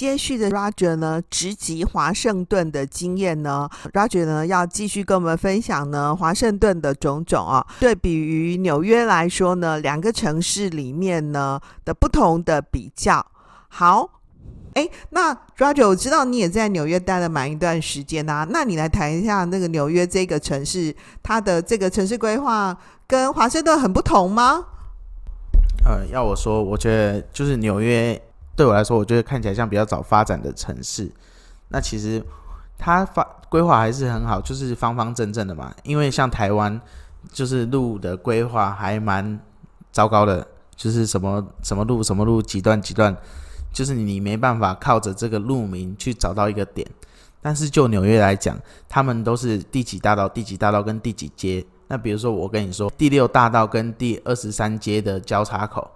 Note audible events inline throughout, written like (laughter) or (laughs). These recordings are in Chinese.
接续的 Roger 呢，直击华盛顿的经验呢，Roger 呢要继续跟我们分享呢华盛顿的种种啊。对比于纽约来说呢，两个城市里面呢的不同的比较。好，哎，那 Roger 我知道你也在纽约待了蛮一段时间呐、啊，那你来谈一下那个纽约这个城市，它的这个城市规划跟华盛顿很不同吗？呃，要我说，我觉得就是纽约对我来说，我觉得看起来像比较早发展的城市。那其实它发规划还是很好，就是方方正正的嘛。因为像台湾，就是路的规划还蛮糟糕的，就是什么什么路什么路几段几段，就是你没办法靠着这个路名去找到一个点。但是就纽约来讲，他们都是第几大道、第几大道跟第几街。那比如说，我跟你说，第六大道跟第二十三街的交叉口，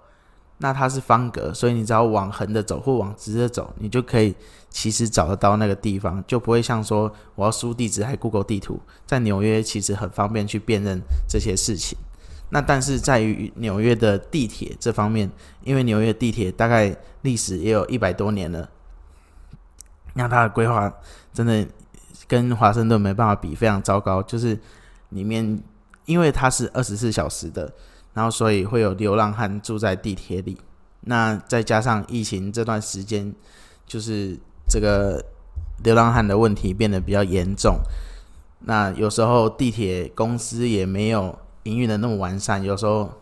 那它是方格，所以你只要往横的走或往直的走，你就可以其实找得到那个地方，就不会像说我要输地址还 Google 地图。在纽约其实很方便去辨认这些事情。那但是在于纽约的地铁这方面，因为纽约地铁大概历史也有一百多年了，那它的规划真的跟华盛顿没办法比，非常糟糕，就是里面。因为它是二十四小时的，然后所以会有流浪汉住在地铁里。那再加上疫情这段时间，就是这个流浪汉的问题变得比较严重。那有时候地铁公司也没有营运的那么完善，有时候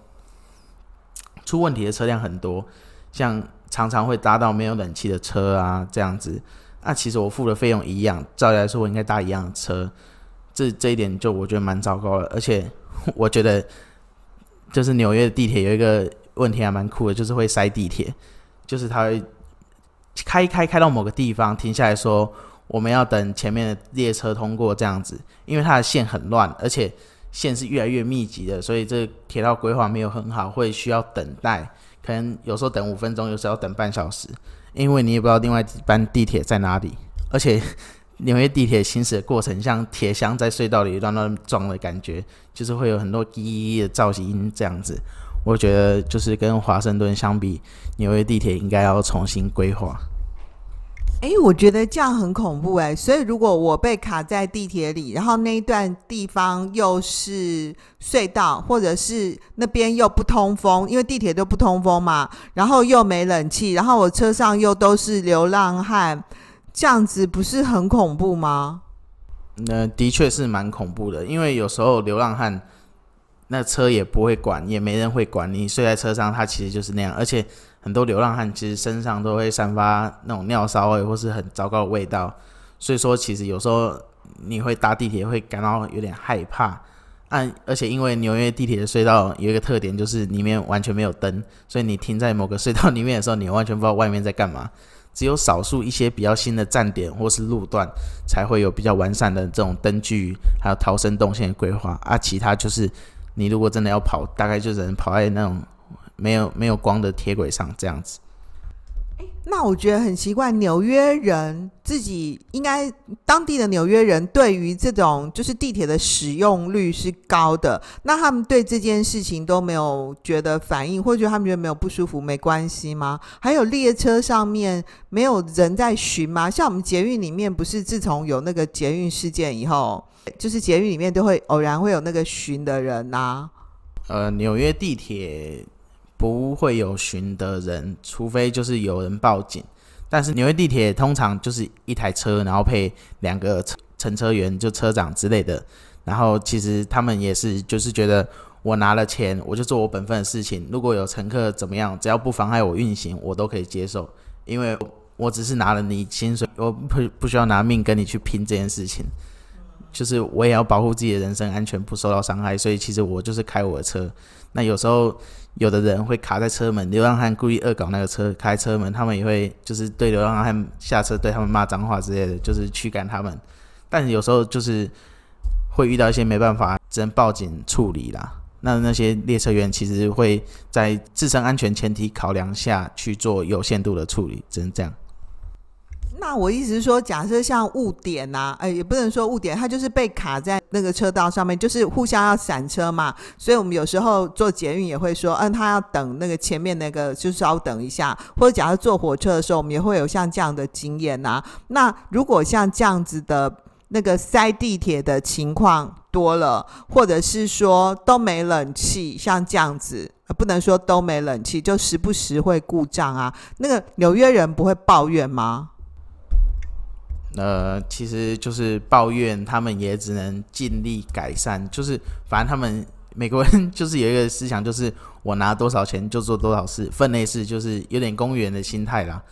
出问题的车辆很多，像常常会搭到没有冷气的车啊这样子。那其实我付的费用一样，照理来说我应该搭一样的车。这这一点就我觉得蛮糟糕的，而且我觉得就是纽约的地铁有一个问题还蛮酷的，就是会塞地铁，就是它会开开开到某个地方停下来说我们要等前面的列车通过这样子，因为它的线很乱，而且线是越来越密集的，所以这铁道规划没有很好，会需要等待，可能有时候等五分钟，有时候要等半小时，因为你也不知道另外一班地铁在哪里，而且。纽约地铁行驶的过程像铁箱在隧道里乱乱撞的感觉，就是会有很多滴滴的噪音这样子。我觉得就是跟华盛顿相比，纽约地铁应该要重新规划。哎，我觉得这样很恐怖哎。所以如果我被卡在地铁里，然后那一段地方又是隧道，或者是那边又不通风，因为地铁都不通风嘛，然后又没冷气，然后我车上又都是流浪汉。这样子不是很恐怖吗？那的确是蛮恐怖的，因为有时候流浪汉那车也不会管，也没人会管你睡在车上，他其实就是那样。而且很多流浪汉其实身上都会散发那种尿骚味或是很糟糕的味道，所以说其实有时候你会搭地铁会感到有点害怕。嗯而且因为纽约地铁的隧道有一个特点，就是里面完全没有灯，所以你停在某个隧道里面的时候，你完全不知道外面在干嘛。只有少数一些比较新的站点或是路段，才会有比较完善的这种灯具，还有逃生动线的规划啊。其他就是你如果真的要跑，大概就只能跑在那种没有没有光的铁轨上这样子。那我觉得很奇怪，纽约人自己应该当地的纽约人对于这种就是地铁的使用率是高的，那他们对这件事情都没有觉得反应，或者他们觉得没有不舒服，没关系吗？还有列车上面没有人在巡吗？像我们捷运里面不是自从有那个捷运事件以后，就是捷运里面都会偶然会有那个巡的人呐、啊。呃，纽约地铁。不会有寻的人，除非就是有人报警。但是纽约地铁通常就是一台车，然后配两个乘车员，就车长之类的。然后其实他们也是，就是觉得我拿了钱，我就做我本分的事情。如果有乘客怎么样，只要不妨碍我运行，我都可以接受。因为我只是拿了你薪水，我不不需要拿命跟你去拼这件事情。就是我也要保护自己的人身安全，不受到伤害。所以其实我就是开我的车。那有时候。有的人会卡在车门，流浪汉故意恶搞那个车开车门，他们也会就是对流浪汉下车，对他们骂脏话之类的，就是驱赶他们。但有时候就是会遇到一些没办法，只能报警处理啦。那那些列车员其实会在自身安全前提考量下去做有限度的处理，只能这样。那我意思是说，假设像误点呐、啊，哎，也不能说误点，它就是被卡在那个车道上面，就是互相要闪车嘛。所以我们有时候坐捷运也会说，嗯，他要等那个前面那个，就稍等一下。或者假设坐火车的时候，我们也会有像这样的经验呐、啊。那如果像这样子的那个塞地铁的情况多了，或者是说都没冷气，像这样子，不能说都没冷气，就时不时会故障啊。那个纽约人不会抱怨吗？呃，其实就是抱怨，他们也只能尽力改善。就是反正他们美国人 (laughs) 就是有一个思想，就是我拿多少钱就做多少事，分内事，就是有点公务员的心态啦。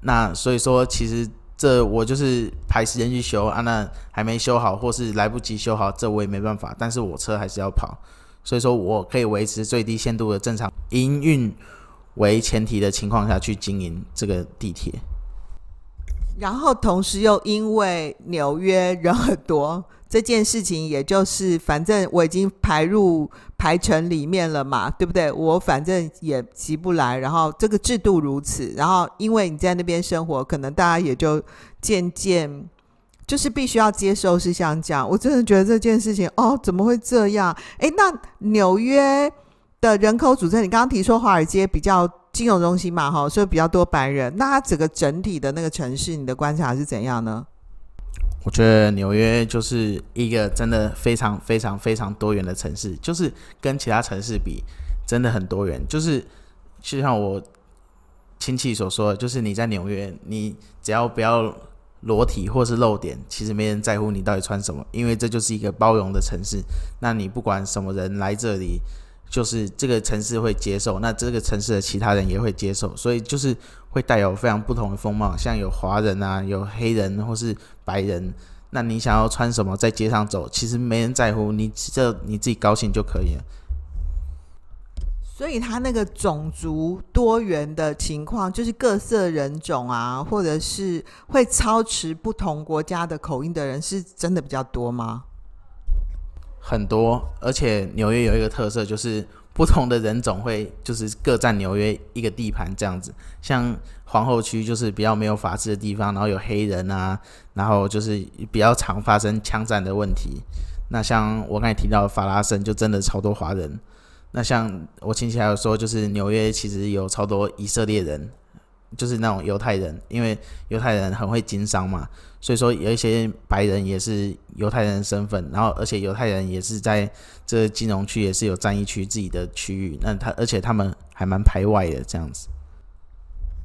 那所以说，其实这我就是排时间去修啊，那还没修好或是来不及修好，这我也没办法。但是我车还是要跑，所以说我可以维持最低限度的正常营运为前提的情况下去经营这个地铁。然后同时又因为纽约人很多，这件事情也就是反正我已经排入排程里面了嘛，对不对？我反正也急不来。然后这个制度如此，然后因为你在那边生活，可能大家也就渐渐就是必须要接受，是像这样。我真的觉得这件事情哦，怎么会这样？诶，那纽约的人口组成，你刚刚提说华尔街比较。金融中心嘛，哈，所以比较多白人。那它整个整体的那个城市，你的观察是怎样呢？我觉得纽约就是一个真的非常非常非常多元的城市，就是跟其他城市比，真的很多元。就是就像我亲戚所说，就是你在纽约，你只要不要裸体或是露点，其实没人在乎你到底穿什么，因为这就是一个包容的城市。那你不管什么人来这里。就是这个城市会接受，那这个城市的其他人也会接受，所以就是会带有非常不同的风貌，像有华人啊，有黑人或是白人。那你想要穿什么在街上走，其实没人在乎，你这你自己高兴就可以了。所以他那个种族多元的情况，就是各色人种啊，或者是会操持不同国家的口音的人，是真的比较多吗？很多，而且纽约有一个特色，就是不同的人种会就是各占纽约一个地盘这样子。像皇后区就是比较没有法治的地方，然后有黑人啊，然后就是比较常发生枪战的问题。那像我刚才提到法拉盛，就真的超多华人。那像我亲戚还有说，就是纽约其实有超多以色列人。就是那种犹太人，因为犹太人很会经商嘛，所以说有一些白人也是犹太人的身份，然后而且犹太人也是在这金融区也是有战役区自己的区域，那他而且他们还蛮排外的这样子。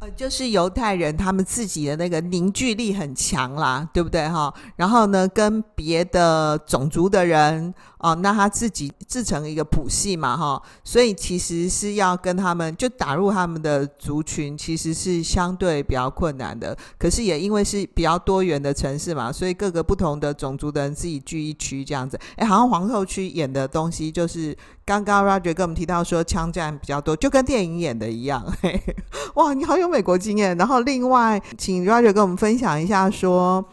呃，就是犹太人他们自己的那个凝聚力很强啦，对不对哈？然后呢，跟别的种族的人哦，那他自己自成一个谱系嘛哈，所以其实是要跟他们就打入他们的族群，其实是相对比较困难的。可是也因为是比较多元的城市嘛，所以各个不同的种族的人自己聚一区这样子。哎，好像皇后区演的东西就是。刚刚 Roger 跟我们提到说枪战比较多，就跟电影演的一样。嘿，哇，你好有美国经验。然后另外，请 Roger 跟我们分享一下，说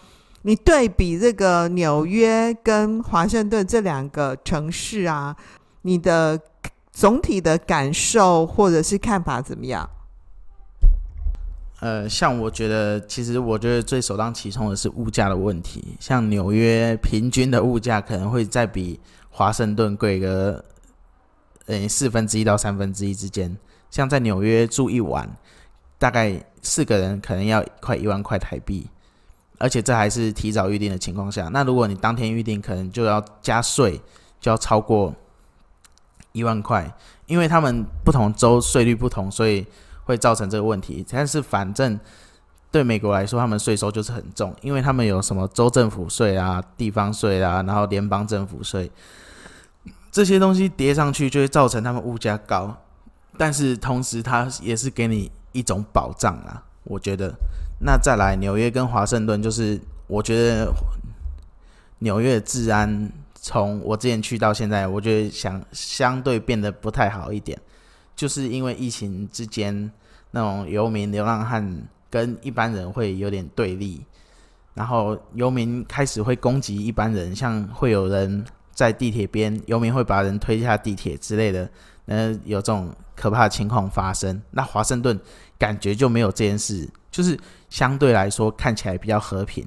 你对比这个纽约跟华盛顿这两个城市啊，你的总体的感受或者是看法怎么样？呃，像我觉得，其实我觉得最首当其冲的是物价的问题。像纽约平均的物价可能会再比华盛顿贵个。呃，四分之一到三分之一之间，像在纽约住一晚，大概四个人可能要快一万块台币，而且这还是提早预定的情况下。那如果你当天预定，可能就要加税，就要超过一万块，因为他们不同州税率不同，所以会造成这个问题。但是反正对美国来说，他们税收就是很重，因为他们有什么州政府税啊、地方税啊，然后联邦政府税。这些东西叠上去就会造成他们物价高，但是同时它也是给你一种保障啊。我觉得，那再来纽约跟华盛顿，就是我觉得纽约治安从我之前去到现在，我觉得想相对变得不太好一点，就是因为疫情之间那种游民流浪汉跟一般人会有点对立，然后游民开始会攻击一般人，像会有人。在地铁边，游民会把人推下地铁之类的，呃，有这种可怕的情况发生。那华盛顿感觉就没有这件事，就是相对来说看起来比较和平。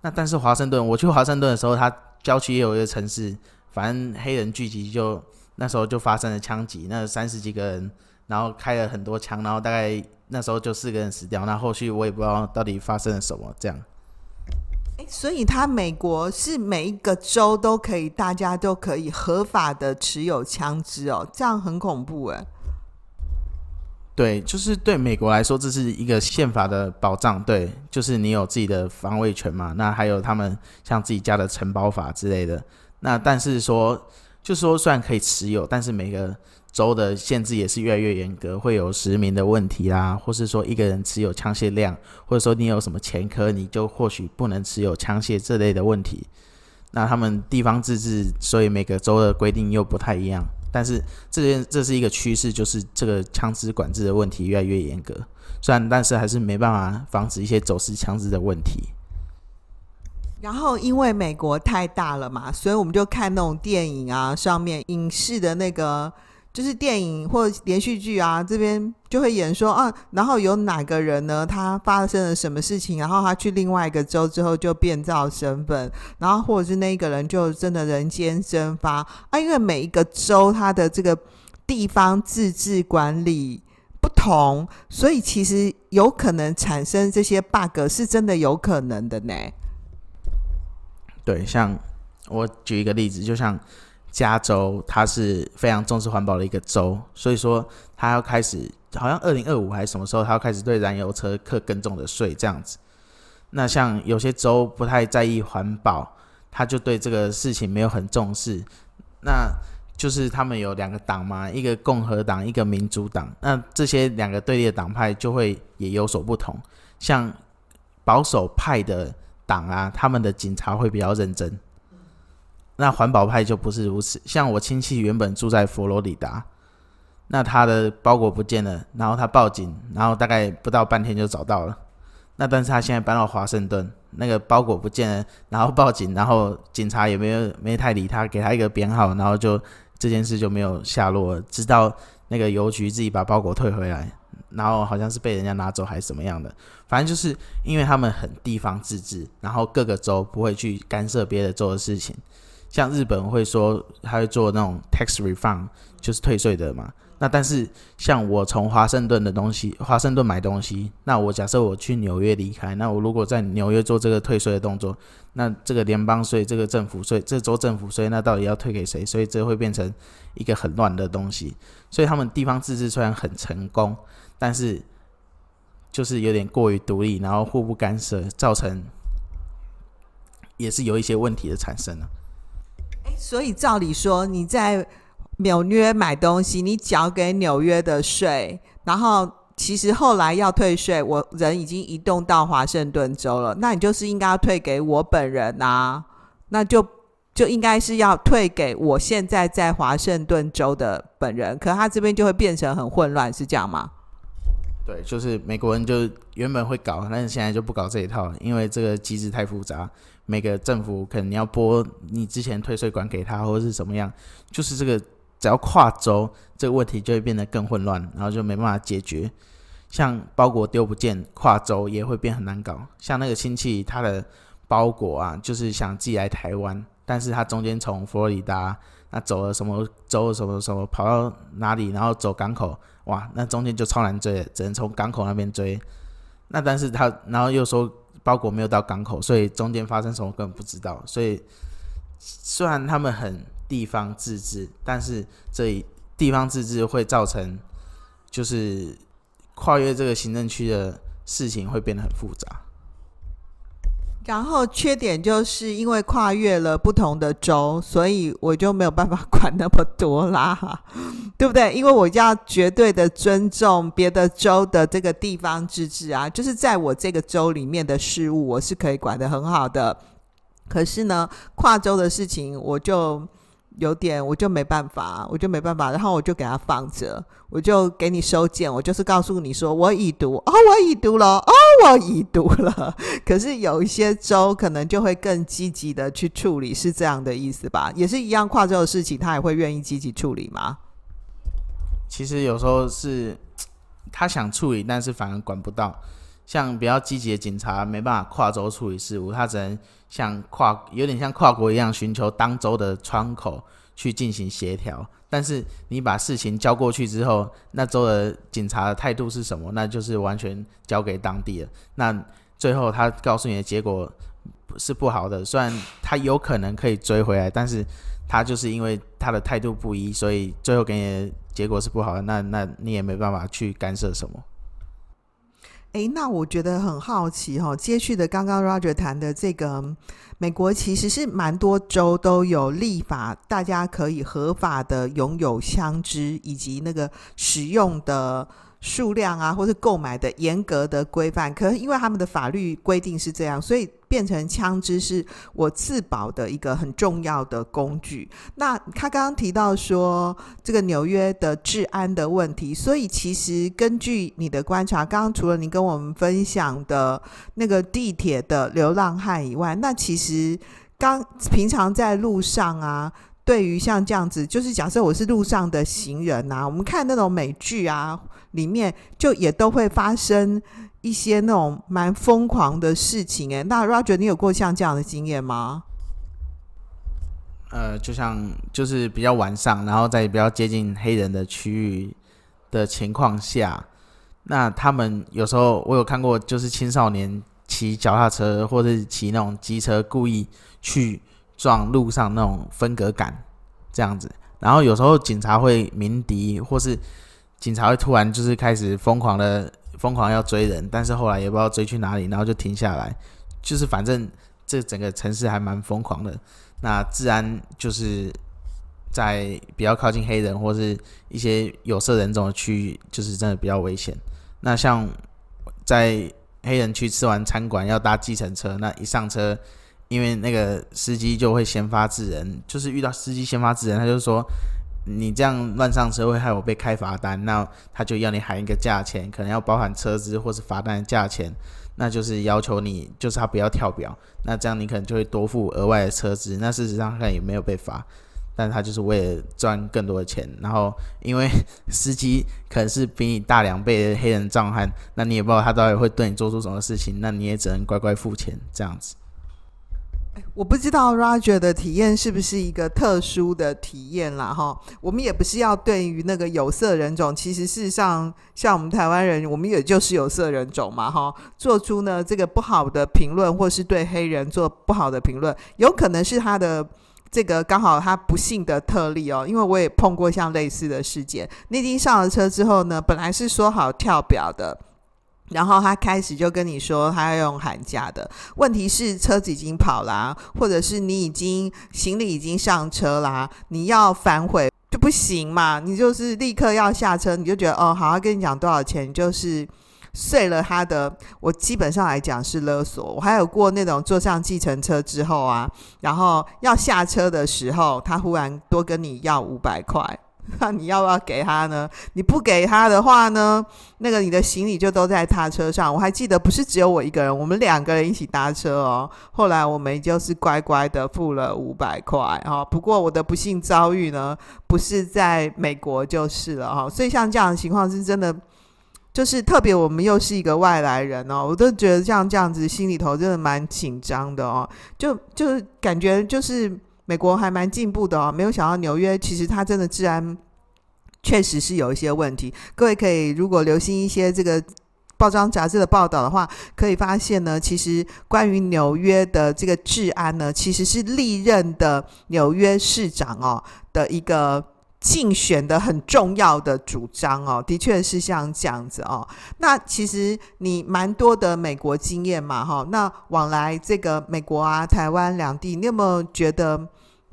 那但是华盛顿，我去华盛顿的时候，它郊区也有一个城市，反正黑人聚集就，就那时候就发生了枪击，那三十几个人，然后开了很多枪，然后大概那时候就四个人死掉。那后续我也不知道到底发生了什么，这样。所以，他美国是每一个州都可以，大家都可以合法的持有枪支哦，这样很恐怖哎。对，就是对美国来说，这是一个宪法的保障。对，就是你有自己的防卫权嘛。那还有他们像自己家的承包法之类的。那但是说，就说虽然可以持有，但是每个。州的限制也是越来越严格，会有实名的问题啦，或是说一个人持有枪械量，或者说你有什么前科，你就或许不能持有枪械这类的问题。那他们地方自治，所以每个州的规定又不太一样。但是这件这是一个趋势，就是这个枪支管制的问题越来越严格。虽然，但是还是没办法防止一些走私枪支的问题。然后，因为美国太大了嘛，所以我们就看那种电影啊，上面影视的那个。就是电影或连续剧啊，这边就会演说啊，然后有哪个人呢？他发生了什么事情？然后他去另外一个州之后就变造身份，然后或者是那个人就真的人间蒸发啊。因为每一个州它的这个地方自治管理不同，所以其实有可能产生这些 bug，是真的有可能的呢。对，像我举一个例子，就像。加州它是非常重视环保的一个州，所以说它要开始，好像二零二五还是什么时候，它要开始对燃油车课更重的税这样子。那像有些州不太在意环保，他就对这个事情没有很重视。那就是他们有两个党嘛，一个共和党，一个民主党。那这些两个对立的党派就会也有所不同。像保守派的党啊，他们的警察会比较认真。那环保派就不是如此，像我亲戚原本住在佛罗里达，那他的包裹不见了，然后他报警，然后大概不到半天就找到了。那但是他现在搬到华盛顿，那个包裹不见了，然后报警，然后警察也没有没太理他，给他一个编号，然后就这件事就没有下落了，直到那个邮局自己把包裹退回来，然后好像是被人家拿走还是怎么样的，反正就是因为他们很地方自治，然后各个州不会去干涉别的州的事情。像日本会说，他会做那种 tax refund，就是退税的嘛。那但是像我从华盛顿的东西，华盛顿买东西，那我假设我去纽约离开，那我如果在纽约做这个退税的动作，那这个联邦税、这个政府税、这州政府税，那到底要退给谁？所以这会变成一个很乱的东西。所以他们地方自治虽然很成功，但是就是有点过于独立，然后互不干涉，造成也是有一些问题的产生了。所以照理说，你在纽约买东西，你缴给纽约的税，然后其实后来要退税，我人已经移动到华盛顿州了，那你就是应该要退给我本人啊，那就就应该是要退给我现在在华盛顿州的本人，可他这边就会变成很混乱，是这样吗？对，就是美国人就原本会搞，但是现在就不搞这一套，因为这个机制太复杂。每个政府可能要拨你之前退税款给他，或者是怎么样，就是这个只要跨州，这个问题就会变得更混乱，然后就没办法解决。像包裹丢不见，跨州也会变很难搞。像那个亲戚，他的包裹啊，就是想寄来台湾，但是他中间从佛罗里达那走了什么州什么什么跑到哪里，然后走港口，哇，那中间就超难追，只能从港口那边追。那但是他然后又说。包裹没有到港口，所以中间发生什么根本不知道。所以虽然他们很地方自治，但是这地方自治会造成就是跨越这个行政区的事情会变得很复杂。然后缺点就是因为跨越了不同的州，所以我就没有办法管那么多啦，(laughs) 对不对？因为我要绝对的尊重别的州的这个地方自治啊，就是在我这个州里面的事物，我是可以管得很好的。可是呢，跨州的事情我就。有点，我就没办法，我就没办法，然后我就给他放着，我就给你收件，我就是告诉你说我已读，哦，我已读了，哦，我已读了。(laughs) 可是有一些州可能就会更积极的去处理，是这样的意思吧？也是一样跨州的事情，他也会愿意积极处理吗？其实有时候是他想处理，但是反而管不到。像比较积极的警察没办法跨州处理事务，他只能像跨有点像跨国一样，寻求当州的窗口去进行协调。但是你把事情交过去之后，那州的警察的态度是什么？那就是完全交给当地了。那最后他告诉你的结果是不好的，虽然他有可能可以追回来，但是他就是因为他的态度不一，所以最后给你的结果是不好的。那那你也没办法去干涉什么。诶，那我觉得很好奇哈、哦，接续的刚刚 Roger 谈的这个，美国其实是蛮多州都有立法，大家可以合法的拥有枪支以及那个使用的。数量啊，或是购买的严格的规范，可是因为他们的法律规定是这样，所以变成枪支是我自保的一个很重要的工具。那他刚刚提到说这个纽约的治安的问题，所以其实根据你的观察，刚刚除了你跟我们分享的那个地铁的流浪汉以外，那其实刚平常在路上啊，对于像这样子，就是假设我是路上的行人啊，我们看那种美剧啊。里面就也都会发生一些那种蛮疯狂的事情哎，那 Roger，你有过像这样的经验吗？呃，就像就是比较晚上，然后在比较接近黑人的区域的情况下，那他们有时候我有看过，就是青少年骑脚踏车或者是骑那种机车，故意去撞路上那种分隔杆这样子，然后有时候警察会鸣笛或是。警察会突然就是开始疯狂的疯狂要追人，但是后来也不知道追去哪里，然后就停下来。就是反正这整个城市还蛮疯狂的。那治安就是在比较靠近黑人或是一些有色人种的区域，就是真的比较危险。那像在黑人区吃完餐馆要搭计程车，那一上车，因为那个司机就会先发制人，就是遇到司机先发制人，他就说。你这样乱上车会害我被开罚单，那他就要你喊一个价钱，可能要包含车资或是罚单的价钱，那就是要求你就是他不要跳表，那这样你可能就会多付额外的车资。那事实上他也没有被罚，但他就是为了赚更多的钱。然后因为司机可能是比你大两倍的黑人壮汉，那你也不知道他到底会对你做出什么事情，那你也只能乖乖付钱这样子。我不知道 Roger 的体验是不是一个特殊的体验啦哈。我们也不是要对于那个有色人种，其实事实上像我们台湾人，我们也就是有色人种嘛哈。做出呢这个不好的评论，或是对黑人做不好的评论，有可能是他的这个刚好他不幸的特例哦。因为我也碰过像类似的事件。你已经上了车之后呢，本来是说好跳表的。然后他开始就跟你说他要用寒假的，问题是车子已经跑啦，或者是你已经行李已经上车啦，你要反悔就不行嘛，你就是立刻要下车，你就觉得哦，好，要跟你讲多少钱，就是碎了他的。我基本上来讲是勒索。我还有过那种坐上计程车之后啊，然后要下车的时候，他忽然多跟你要五百块。(laughs) 那你要不要给他呢？你不给他的话呢？那个你的行李就都在他车上。我还记得不是只有我一个人，我们两个人一起搭车哦。后来我们就是乖乖的付了五百块哈。不过我的不幸遭遇呢，不是在美国就是了哈。所以像这样的情况是真的，就是特别我们又是一个外来人哦，我都觉得像这样子心里头真的蛮紧张的哦。就就是感觉就是。美国还蛮进步的哦，没有想到纽约其实它真的治安确实是有一些问题。各位可以如果留心一些这个报章杂志的报道的话，可以发现呢，其实关于纽约的这个治安呢，其实是历任的纽约市长哦的一个。竞选的很重要的主张哦，的确是像这样子哦。那其实你蛮多的美国经验嘛，哈。那往来这个美国啊、台湾两地，你有没有觉得，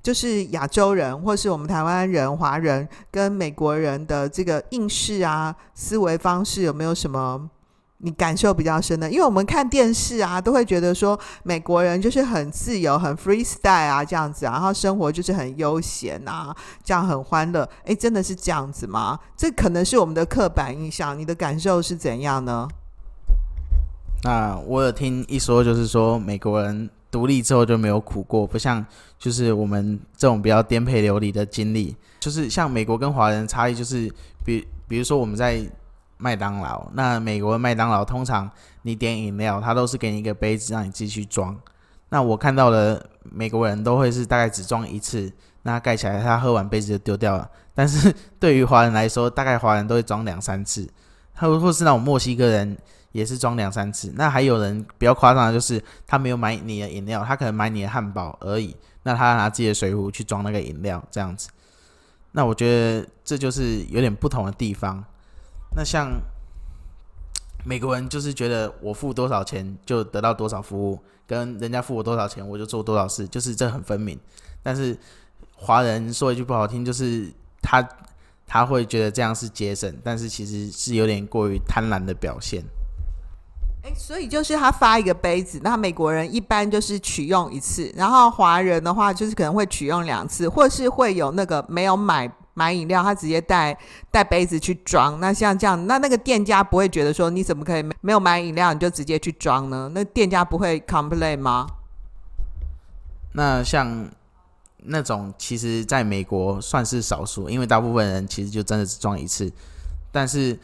就是亚洲人或是我们台湾人、华人跟美国人的这个应试啊、思维方式有没有什么？你感受比较深的，因为我们看电视啊，都会觉得说美国人就是很自由、很 freestyle 啊这样子，然后生活就是很悠闲啊，这样很欢乐。诶，真的是这样子吗？这可能是我们的刻板印象。你的感受是怎样呢？那我有听一说，就是说美国人。独立之后就没有苦过，不像就是我们这种比较颠沛流离的经历。就是像美国跟华人差异，就是比比如说我们在麦当劳，那美国的麦当劳通常你点饮料，他都是给你一个杯子让你自己去装。那我看到的美国人都会是大概只装一次，那盖起来他喝完杯子就丢掉了。但是对于华人来说，大概华人都会装两三次，他或是那种墨西哥人也是装两三次。那还有人比较夸张的就是他没有买你的饮料，他可能买你的汉堡而已，那他拿自己的水壶去装那个饮料这样子。那我觉得这就是有点不同的地方。那像美国人就是觉得我付多少钱就得到多少服务，跟人家付我多少钱我就做多少事，就是这很分明。但是华人说一句不好听，就是他他会觉得这样是节省，但是其实是有点过于贪婪的表现。所以就是他发一个杯子，那美国人一般就是取用一次，然后华人的话就是可能会取用两次，或是会有那个没有买买饮料，他直接带带杯子去装。那像这样，那那个店家不会觉得说你怎么可以没有买饮料你就直接去装呢？那店家不会 complain 吗？那像那种其实在美国算是少数，因为大部分人其实就真的只装一次，但是。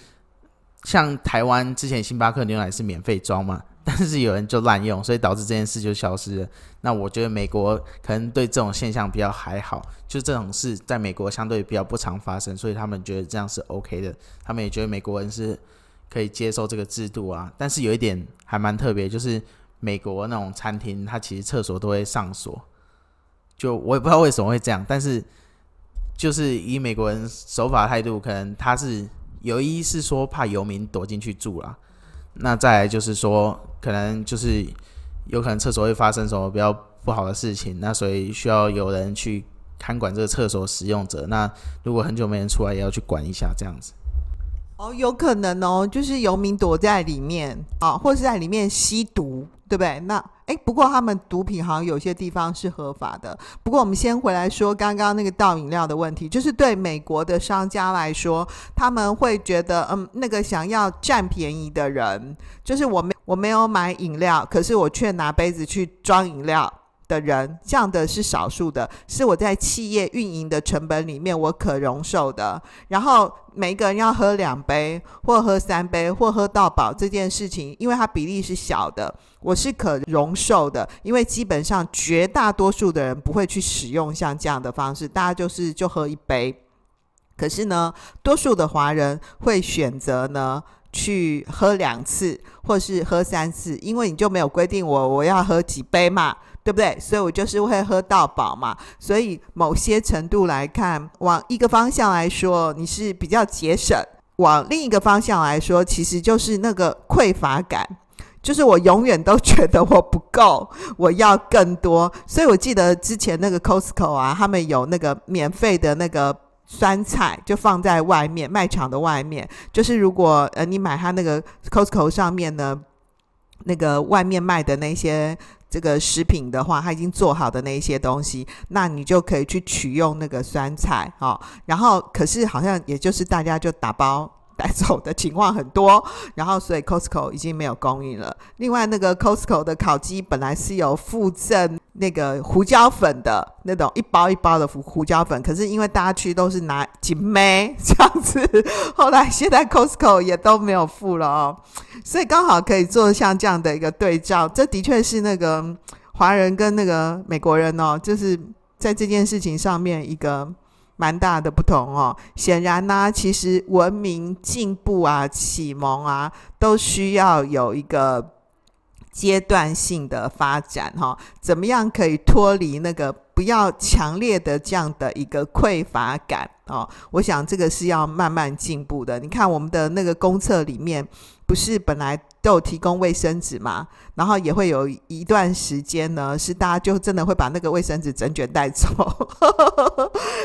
像台湾之前星巴克牛奶是免费装嘛，(laughs) 但是有人就滥用，所以导致这件事就消失了。那我觉得美国可能对这种现象比较还好，就这种事在美国相对比较不常发生，所以他们觉得这样是 OK 的。他们也觉得美国人是可以接受这个制度啊。但是有一点还蛮特别，就是美国那种餐厅，它其实厕所都会上锁。就我也不知道为什么会这样，但是就是以美国人守法态度，可能他是。有一是说怕游民躲进去住啦，那再来就是说，可能就是有可能厕所会发生什么比较不好的事情，那所以需要有人去看管这个厕所使用者。那如果很久没人出来，也要去管一下这样子。哦，有可能哦，就是游民躲在里面啊，或是在里面吸毒。对不对？那哎，不过他们毒品好像有些地方是合法的。不过我们先回来说刚刚那个倒饮料的问题，就是对美国的商家来说，他们会觉得，嗯，那个想要占便宜的人，就是我没我没有买饮料，可是我却拿杯子去装饮料。的人，这样的是少数的，是我在企业运营的成本里面我可容受的。然后每一个人要喝两杯，或喝三杯，或喝到饱这件事情，因为它比例是小的，我是可容受的。因为基本上绝大多数的人不会去使用像这样的方式，大家就是就喝一杯。可是呢，多数的华人会选择呢去喝两次，或是喝三次，因为你就没有规定我我要喝几杯嘛。对不对？所以我就是会喝到饱嘛。所以某些程度来看，往一个方向来说，你是比较节省；往另一个方向来说，其实就是那个匮乏感，就是我永远都觉得我不够，我要更多。所以我记得之前那个 Costco 啊，他们有那个免费的那个酸菜，就放在外面卖场的外面。就是如果呃你买他那个 Costco 上面呢，那个外面卖的那些。这个食品的话，它已经做好的那一些东西，那你就可以去取用那个酸菜，哦，然后可是好像也就是大家就打包。带走的情况很多，然后所以 Costco 已经没有供应了。另外，那个 Costco 的烤鸡本来是有附赠那个胡椒粉的那种一包一包的胡胡椒粉，可是因为大家去都是拿几枚这样子，后来现在 Costco 也都没有付了哦。所以刚好可以做像这样的一个对照，这的确是那个华人跟那个美国人哦，就是在这件事情上面一个。蛮大的不同哦，显然呢，其实文明进步啊、启蒙啊，都需要有一个阶段性的发展哈。怎么样可以脱离那个不要强烈的这样的一个匮乏感哦？我想这个是要慢慢进步的。你看我们的那个公厕里面。不是本来都有提供卫生纸嘛？然后也会有一段时间呢，是大家就真的会把那个卫生纸整卷带走。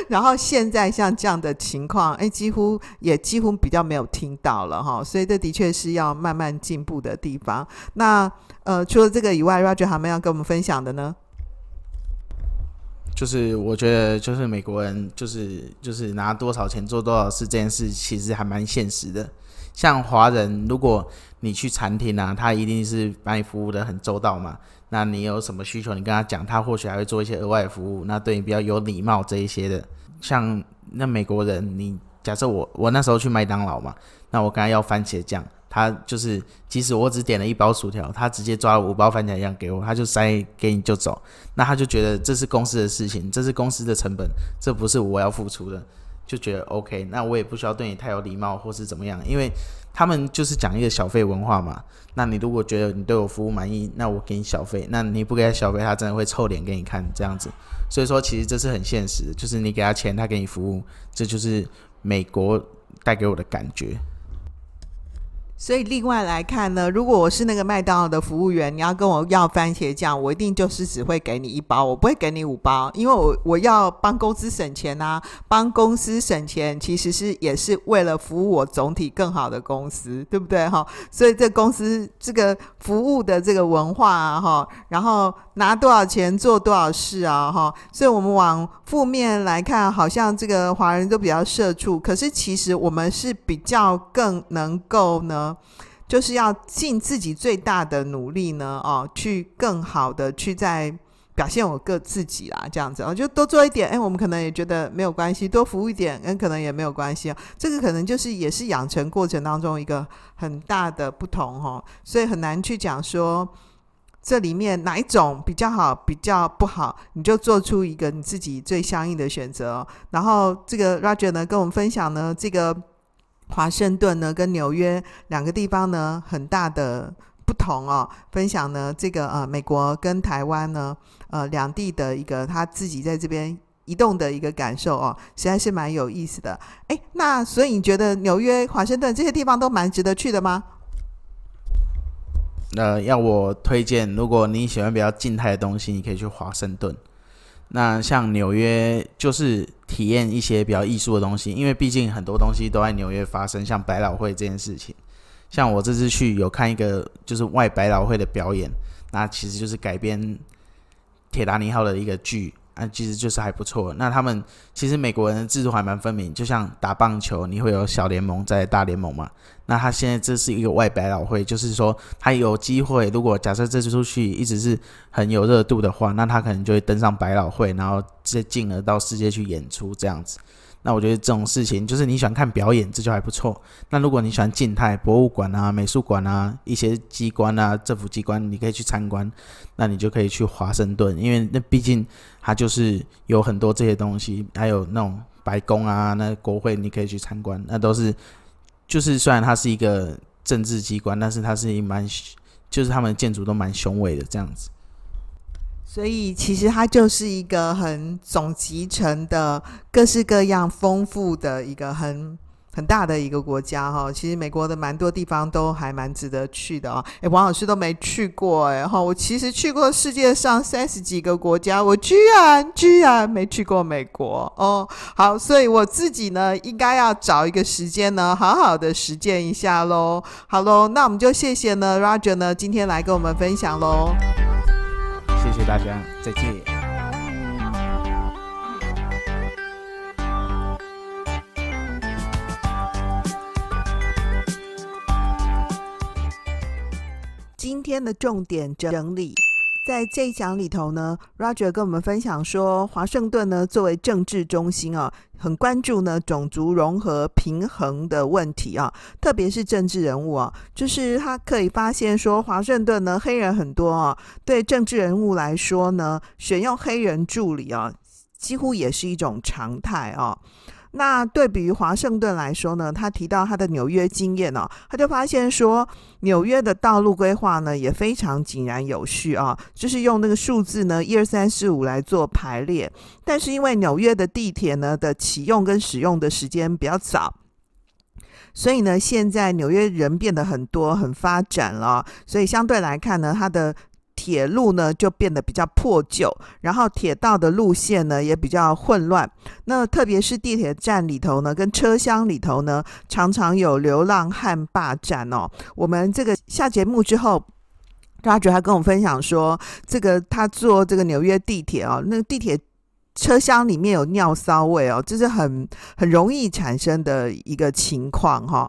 然后现在像这样的情况，哎，几乎也几乎比较没有听到了哈。所以这的确是要慢慢进步的地方。那呃，除了这个以外，Roger 还没有要跟我们分享的呢？就是我觉得，就是美国人就是就是拿多少钱做多少事这件事，其实还蛮现实的。像华人，如果你去餐厅啊，他一定是把你服务得很周到嘛。那你有什么需求，你跟他讲，他或许还会做一些额外服务，那对你比较有礼貌这一些的。像那美国人，你假设我我那时候去麦当劳嘛，那我跟他要番茄酱。他就是，即使我只点了一包薯条，他直接抓了五包番茄酱给我，他就塞给你就走。那他就觉得这是公司的事情，这是公司的成本，这不是我要付出的，就觉得 OK。那我也不需要对你太有礼貌或是怎么样，因为他们就是讲一个小费文化嘛。那你如果觉得你对我服务满意，那我给你小费。那你不给他小费，他真的会臭脸给你看这样子。所以说，其实这是很现实，就是你给他钱，他给你服务，这就是美国带给我的感觉。所以另外来看呢，如果我是那个麦当劳的服务员，你要跟我要番茄酱，我一定就是只会给你一包，我不会给你五包，因为我我要帮公司省钱啊，帮公司省钱其实是也是为了服务我总体更好的公司，对不对哈？所以这公司这个服务的这个文化哈，然后拿多少钱做多少事啊哈，所以我们往负面来看，好像这个华人都比较社畜，可是其实我们是比较更能够呢。就是要尽自己最大的努力呢，哦，去更好的去在表现我个自己啦，这样子，我，就多做一点，哎，我们可能也觉得没有关系，多服务一点，嗯，可能也没有关系，这个可能就是也是养成过程当中一个很大的不同，哈，所以很难去讲说这里面哪一种比较好，比较不好，你就做出一个你自己最相应的选择。然后这个 Roger 呢，跟我们分享呢，这个。华盛顿呢，跟纽约两个地方呢，很大的不同哦。分享呢，这个呃，美国跟台湾呢，呃，两地的一个他自己在这边移动的一个感受哦，实在是蛮有意思的。诶，那所以你觉得纽约、华盛顿这些地方都蛮值得去的吗？呃，要我推荐，如果你喜欢比较静态的东西，你可以去华盛顿。那像纽约就是体验一些比较艺术的东西，因为毕竟很多东西都在纽约发生，像百老汇这件事情。像我这次去有看一个就是外百老汇的表演，那其实就是改编《铁达尼号》的一个剧。那其实就是还不错。那他们其实美国人的制度还蛮分明，就像打棒球，你会有小联盟在大联盟嘛。那他现在这是一个外百老汇，就是说他有机会，如果假设这次出去一直是很有热度的话，那他可能就会登上百老汇，然后再进而到世界去演出这样子。那我觉得这种事情，就是你喜欢看表演，这就还不错。那如果你喜欢静态，博物馆啊、美术馆啊、一些机关啊、政府机关，你可以去参观。那你就可以去华盛顿，因为那毕竟它就是有很多这些东西，还有那种白宫啊、那国会，你可以去参观。那都是，就是虽然它是一个政治机关，但是它是蛮，就是他们的建筑都蛮雄伟的这样子。所以其实它就是一个很总集成的、各式各样丰富的一个很很大的一个国家哈。其实美国的蛮多地方都还蛮值得去的啊。诶，王老师都没去过哎哈，我其实去过世界上三十几个国家，我居然居然没去过美国哦。好，所以我自己呢应该要找一个时间呢，好好的实践一下喽。好喽，那我们就谢谢呢，Roger 呢今天来跟我们分享喽。谢谢大家，再见。今天的重点整理。在这一讲里头呢，Roger 跟我们分享说，华盛顿呢作为政治中心啊，很关注呢种族融合平衡的问题啊，特别是政治人物啊，就是他可以发现说，华盛顿呢黑人很多啊，对政治人物来说呢，选用黑人助理啊，几乎也是一种常态啊。那对比于华盛顿来说呢，他提到他的纽约经验哦，他就发现说，纽约的道路规划呢也非常井然有序啊，就是用那个数字呢一二三四五来做排列。但是因为纽约的地铁呢的启用跟使用的时间比较早，所以呢现在纽约人变得很多，很发展了，所以相对来看呢，它的。铁路呢就变得比较破旧，然后铁道的路线呢也比较混乱。那特别是地铁站里头呢，跟车厢里头呢，常常有流浪汉霸占哦。我们这个下节目之后，Roger 还跟我分享说，这个他坐这个纽约地铁哦，那个地铁车厢里面有尿骚味哦，这是很很容易产生的一个情况哈。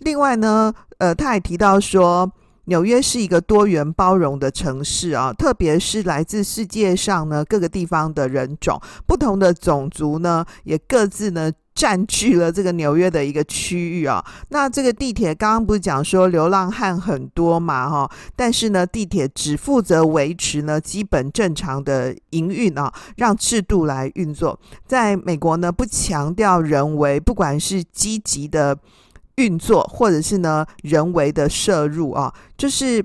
另外呢，呃，他也提到说。纽约是一个多元包容的城市啊，特别是来自世界上呢各个地方的人种，不同的种族呢也各自呢占据了这个纽约的一个区域啊。那这个地铁刚刚不是讲说流浪汉很多嘛哈，但是呢地铁只负责维持呢基本正常的营运啊，让制度来运作。在美国呢不强调人为，不管是积极的。运作，或者是呢人为的摄入啊，就是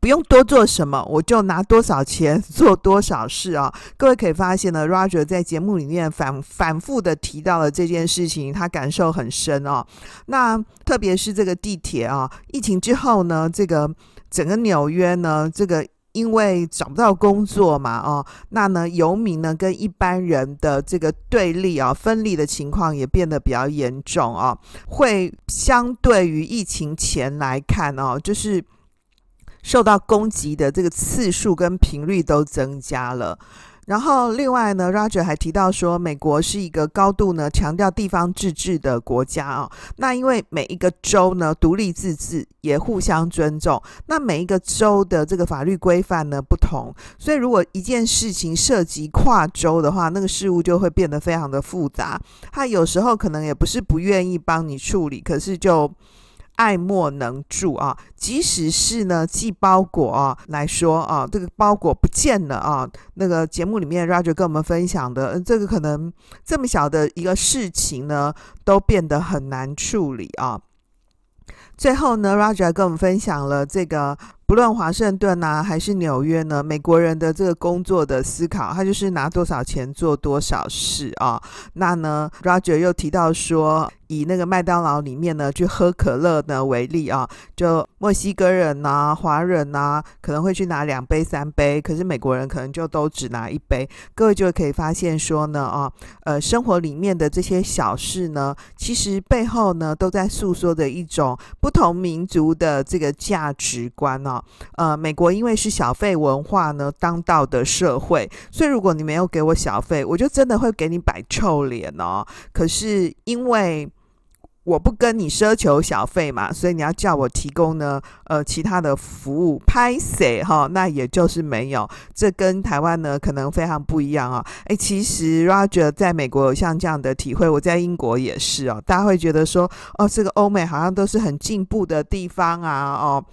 不用多做什么，我就拿多少钱做多少事啊。(laughs) 各位可以发现呢，Roger 在节目里面反反复的提到了这件事情，他感受很深哦。那特别是这个地铁啊，疫情之后呢，这个整个纽约呢，这个。因为找不到工作嘛，哦，那呢，游民呢跟一般人的这个对立啊、分离的情况也变得比较严重啊，会相对于疫情前来看哦，就是受到攻击的这个次数跟频率都增加了。然后，另外呢，Roger 还提到说，美国是一个高度呢强调地方自治的国家、哦。那因为每一个州呢独立自治，也互相尊重。那每一个州的这个法律规范呢不同，所以如果一件事情涉及跨州的话，那个事务就会变得非常的复杂。他有时候可能也不是不愿意帮你处理，可是就。爱莫能助啊！即使是呢寄包裹啊来说啊，这个包裹不见了啊，那个节目里面 Roger 跟我们分享的，这个可能这么小的一个事情呢，都变得很难处理啊。最后呢，Roger 跟我们分享了这个。不论华盛顿、啊，还是纽约呢，美国人的这个工作的思考，他就是拿多少钱做多少事啊。那呢，Roger 又提到说，以那个麦当劳里面呢去喝可乐呢为例啊，就墨西哥人呐、华人呐、可能会去拿两杯、三杯，可是美国人可能就都只拿一杯。各位就可以发现说呢，啊，呃，生活里面的这些小事呢，其实背后呢都在诉说着一种不同民族的这个价值观啊。呃，美国因为是小费文化呢当道的社会，所以如果你没有给我小费，我就真的会给你摆臭脸哦。可是因为我不跟你奢求小费嘛，所以你要叫我提供呢呃其他的服务，拍谁哈，那也就是没有。这跟台湾呢可能非常不一样啊。诶，其实 Roger 在美国有像这样的体会，我在英国也是哦。大家会觉得说，哦，这个欧美好像都是很进步的地方啊，哦。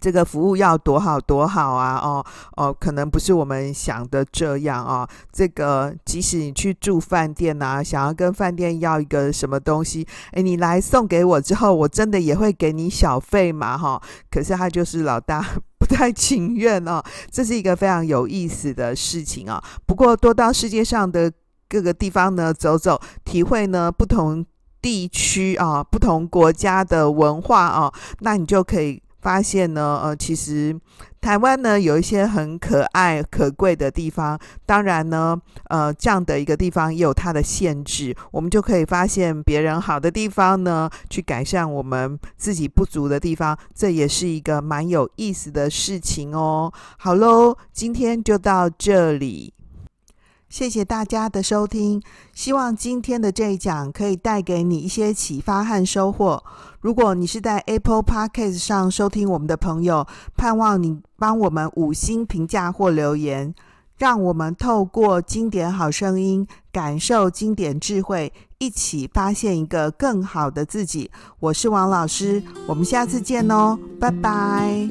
这个服务要多好多好啊！哦哦，可能不是我们想的这样哦。这个即使你去住饭店呐、啊，想要跟饭店要一个什么东西，诶，你来送给我之后，我真的也会给你小费嘛？哈、可是他就是老大不太情愿哦。这是一个非常有意思的事情啊、不过多到世界上的各个地方呢走走，体会呢不同地区啊、不同国家的文化啊，那你就可以。发现呢，呃，其实台湾呢有一些很可爱、可贵的地方。当然呢，呃，这样的一个地方也有它的限制。我们就可以发现别人好的地方呢，去改善我们自己不足的地方，这也是一个蛮有意思的事情哦。好喽，今天就到这里。谢谢大家的收听，希望今天的这一讲可以带给你一些启发和收获。如果你是在 Apple Podcast 上收听我们的朋友，盼望你帮我们五星评价或留言，让我们透过经典好声音，感受经典智慧，一起发现一个更好的自己。我是王老师，我们下次见哦，拜拜。